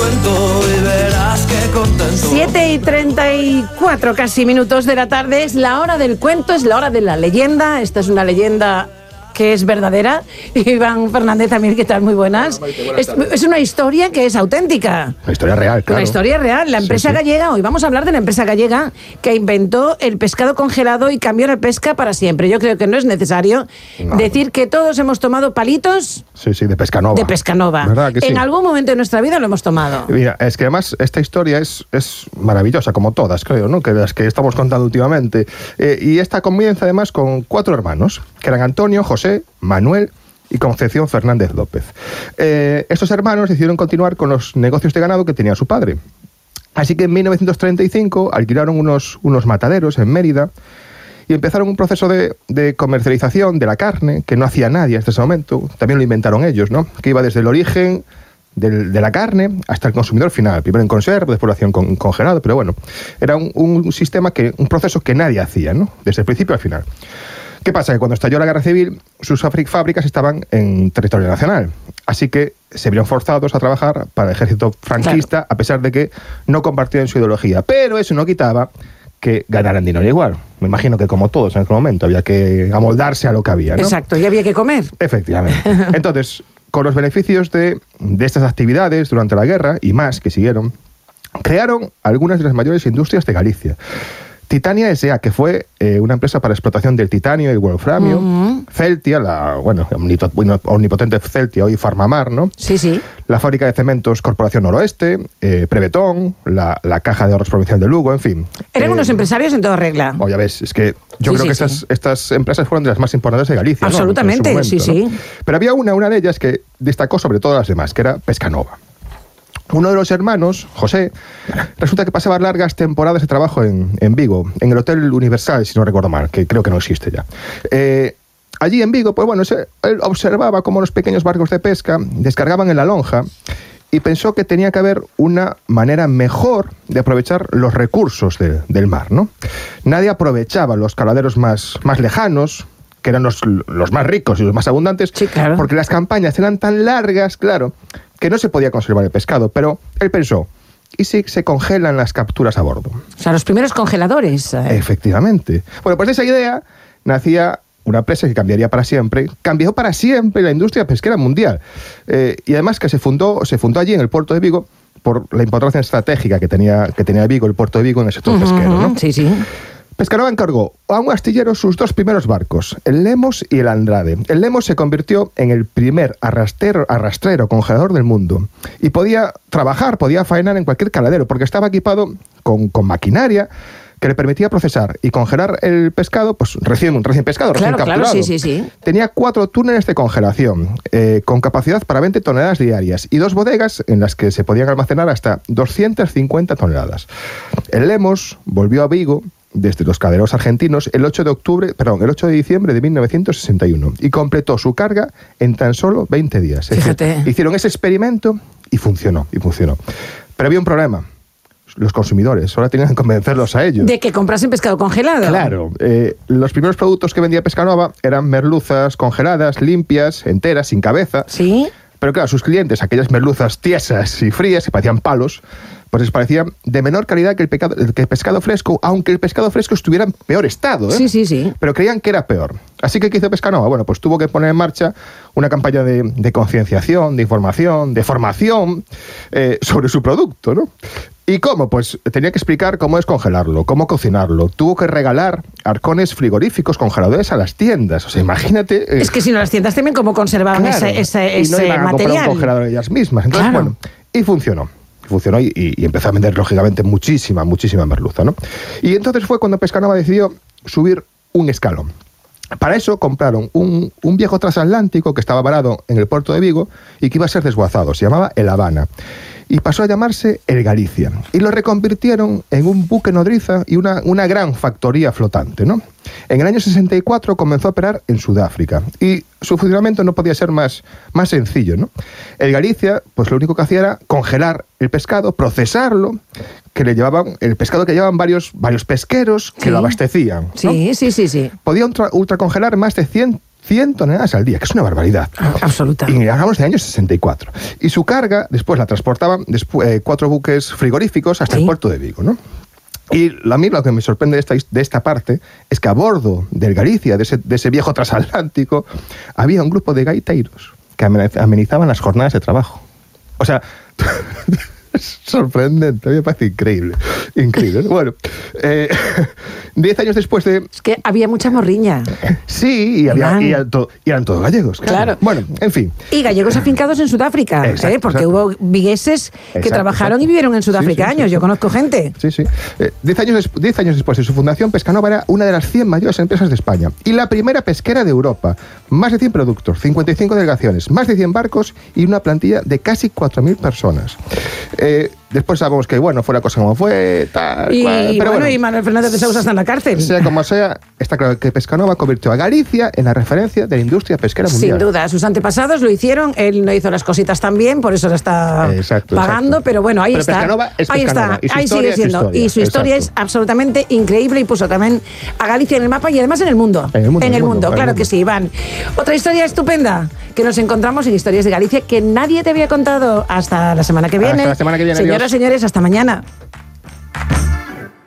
cuento y verás que contento. 7 y 34 casi minutos de la tarde es la hora del cuento, es la hora de la leyenda. Esta es una leyenda que es verdadera. Iván Fernández también, ¿qué tal? Muy buenas. Es, es una historia que es auténtica. Una historia real, claro. Una historia real. La empresa sí. gallega, hoy vamos a hablar de la empresa gallega que inventó el pescado congelado y cambió la pesca para siempre. Yo creo que no es necesario No. decir que todos hemos tomado palitos Sí, sí, de Pescanova. de pescanova. ¿Verdad que sí? En algún momento de nuestra vida lo hemos tomado. Mira, es que además esta historia es, es maravillosa, como todas, creo, ¿no? Que las que estamos contando últimamente. Eh, y esta comienza además con cuatro hermanos, que eran Antonio, José, Manuel y Concepción Fernández López. Eh, estos hermanos decidieron continuar con los negocios de ganado que tenía su padre. Así que en 1935 alquilaron unos, unos mataderos en Mérida y empezaron un proceso de, comercialización de la carne que no hacía nadie hasta ese momento. También lo inventaron ellos, ¿no? Que iba desde el origen de la carne hasta el consumidor final. Primero en conserva, después lo hacían con congelado, pero bueno, era un, un sistema que, un proceso que nadie hacía, ¿no? Desde el principio al final. ¿Qué pasa? Que cuando estalló la guerra civil, sus fábricas estaban en territorio nacional. Así que se vieron forzados a trabajar para el ejército franquista, a pesar de que no compartían su ideología. Pero eso no quitaba que ganaran dinero igual. Me imagino que como todos en aquel momento, había que amoldarse a lo que había. ¿no? Exacto, y había que comer. Efectivamente. Entonces, con los beneficios de, de estas actividades durante la guerra y más que siguieron, crearon algunas de las mayores industrias de Galicia. Titania S.A., que fue eh, una empresa para explotación del titanio y el wolframio. Ujú. Celtia, la bueno, omnipotente Celtia, hoy Farmamar, ¿no? Sí, sí. La fábrica de cementos Corporación Noroeste, eh, Prevetón, la, la Caja de Ahorros Provincial de Lugo, en fin. Eran Eh, unos empresarios en toda regla. Oh, ya ves, es que yo Sí, creo sí, que sí. estas, estas empresas fueron de las más importantes de Galicia. Absolutamente, sí, sí. Pero había una, una de ellas que destacó sobre todas las demás, que era Pescanova. Uno de los hermanos, José, resulta que pasaba largas temporadas de trabajo en, en Vigo, en el Hotel Universal, si no recuerdo mal, que creo que no existe ya. Eh, allí en Vigo, pues bueno, se- él observaba cómo los pequeños barcos de pesca descargaban en la lonja y pensó que tenía que haber una manera mejor de aprovechar los recursos de- del mar, ¿no? Nadie aprovechaba los caladeros más, más lejanos, que eran los, los más ricos y los más abundantes, Sí, claro. porque las campañas eran tan largas, claro, que no se podía conservar el pescado. Pero él pensó, ¿y si se congelan las capturas a bordo? O sea, los primeros congeladores. eh. Efectivamente. Bueno, pues de esa idea nacía una empresa que cambiaría para siempre, cambió para siempre la industria pesquera mundial. Eh, y además que se fundó, se fundó allí en el puerto de Vigo por la importancia estratégica que tenía, que tenía Vigo, el puerto de Vigo en el sector pesquero. Sí, sí. Pescanova encargó a un astillero sus dos primeros barcos, el Lemos y el Andrade. El Lemos se convirtió en el primer arrastrero, arrastrero congelador del mundo y podía trabajar, podía faenar en cualquier caladero porque estaba equipado con, con maquinaria que le permitía procesar y congelar el pescado, pues recién, recién pescado, Claro, recién claro, capturado. sí, sí, sí. Tenía cuatro túneles de congelación eh, con capacidad para 20 toneladas diarias y dos bodegas en las que se podían almacenar hasta 250 toneladas. El Lemos volvió a Vigo desde los caderos argentinos el 8 de octubre, perdón, el 8 de diciembre de 1961 y completó su carga en tan solo 20 días. Es decir, Fíjate. hicieron ese experimento y funcionó, y funcionó. Pero había un problema. Los consumidores ahora tenían que convencerlos a ellos. De que comprasen pescado congelado. Claro, eh, los primeros productos que vendía Pescanova eran merluzas congeladas, limpias, enteras, sin cabeza. Sí. Pero claro, sus clientes, aquellas merluzas tiesas y frías, que parecían palos, pues les parecían de menor calidad que el, pecado- que el pescado fresco, aunque el pescado fresco estuviera en peor estado. ¿eh? Sí, sí, sí. Pero creían que era peor. Así que, ¿qué hizo Pescanova? Bueno, pues tuvo que poner en marcha una campaña de, de concienciación, de información, de formación eh, sobre su producto, ¿no? ¿Y cómo? Pues tenía que explicar cómo es congelarlo, cómo cocinarlo. Tuvo que regalar arcones frigoríficos congeladores a las tiendas. O sea, imagínate... eh, Es que si no las tiendas también cómo conservaban Claro, ese, ese, y no ese iban a comprar un congelador ellas mismas. Entonces, Claro. bueno, y funcionó. Funcionó y, empezó a vender, lógicamente, muchísima, muchísima merluza, ¿no? Y entonces fue cuando Pescanova decidió subir un escalón. Para eso compraron un, un viejo transatlántico que estaba varado en el puerto de Vigo y que iba a ser desguazado. Se llamaba El Habana. Y pasó a llamarse El Galicia. Y lo reconvirtieron en un buque nodriza y una, una gran factoría flotante, ¿no? En el año 64 comenzó a operar en Sudáfrica. Y su funcionamiento no podía ser más, más sencillo, ¿no? El Galicia, pues lo único que hacía era congelar el pescado, procesarlo, que le llevaban, el pescado que llevaban varios, varios pesqueros que Sí. lo abastecían. ¿no? Sí, sí, sí, sí. podía ultra- ultracongelar más de 100, 100 toneladas al día, que es una barbaridad. Absoluta. Y hablamos de años 64. Y su carga, después la transportaban despu- eh, cuatro buques frigoríficos hasta Sí. el puerto de Vigo, ¿no? Y a mí lo que me sorprende de esta, de esta parte es que a bordo del Galicia, de ese, de ese viejo transatlántico, había un grupo de gaiteiros que ameniz- amenizaban las jornadas de trabajo. O sea, sorprendente, a mí me parece increíble. Increíble. Bueno, eh, diez años después de, Es que había mucha morriña. Sí, y, había- y eran, to- y eran todos gallegos. Claro. Bueno, en fin. Y gallegos afincados en Sudáfrica, Exacto, ¿eh? porque exacto. hubo vigueses que Exacto, trabajaron y vivieron en Sudáfrica Sí, sí, sí, años. sí. Yo conozco gente. Sí, sí. Eh, diez, años diez años después de su fundación, Pescanova era una de las 100 mayores empresas de España y la primera pesquera de Europa. Más de 100 productos, 55 delegaciones, más de 100 barcos y una plantilla de casi 4.000 personas. Eh, después sabemos que, bueno, fue la cosa como fue, tal, Y, cual, y bueno, y Manuel Fernández de Sousa está en la cárcel. Sea como sea, está claro que Pescanova convirtió a Galicia en la referencia de la industria pesquera mundial. Sin duda, sus antepasados lo hicieron, él no hizo las cositas tan bien, por eso lo está Exacto, pagando, exacto. pero bueno, ahí Pero está. Pescanova es ahí Pescanova, está, ahí sigue siendo. historia, y su historia exacto. es absolutamente increíble y puso también a Galicia en el mapa y además en el mundo. En el mundo, en el mundo, el claro mundo. que sí, Iván. Otra historia estupenda que nos encontramos en Historias de Galicia que nadie te había contado hasta la semana que viene. Hasta la semana que viene, Señoras, señores, hasta mañana.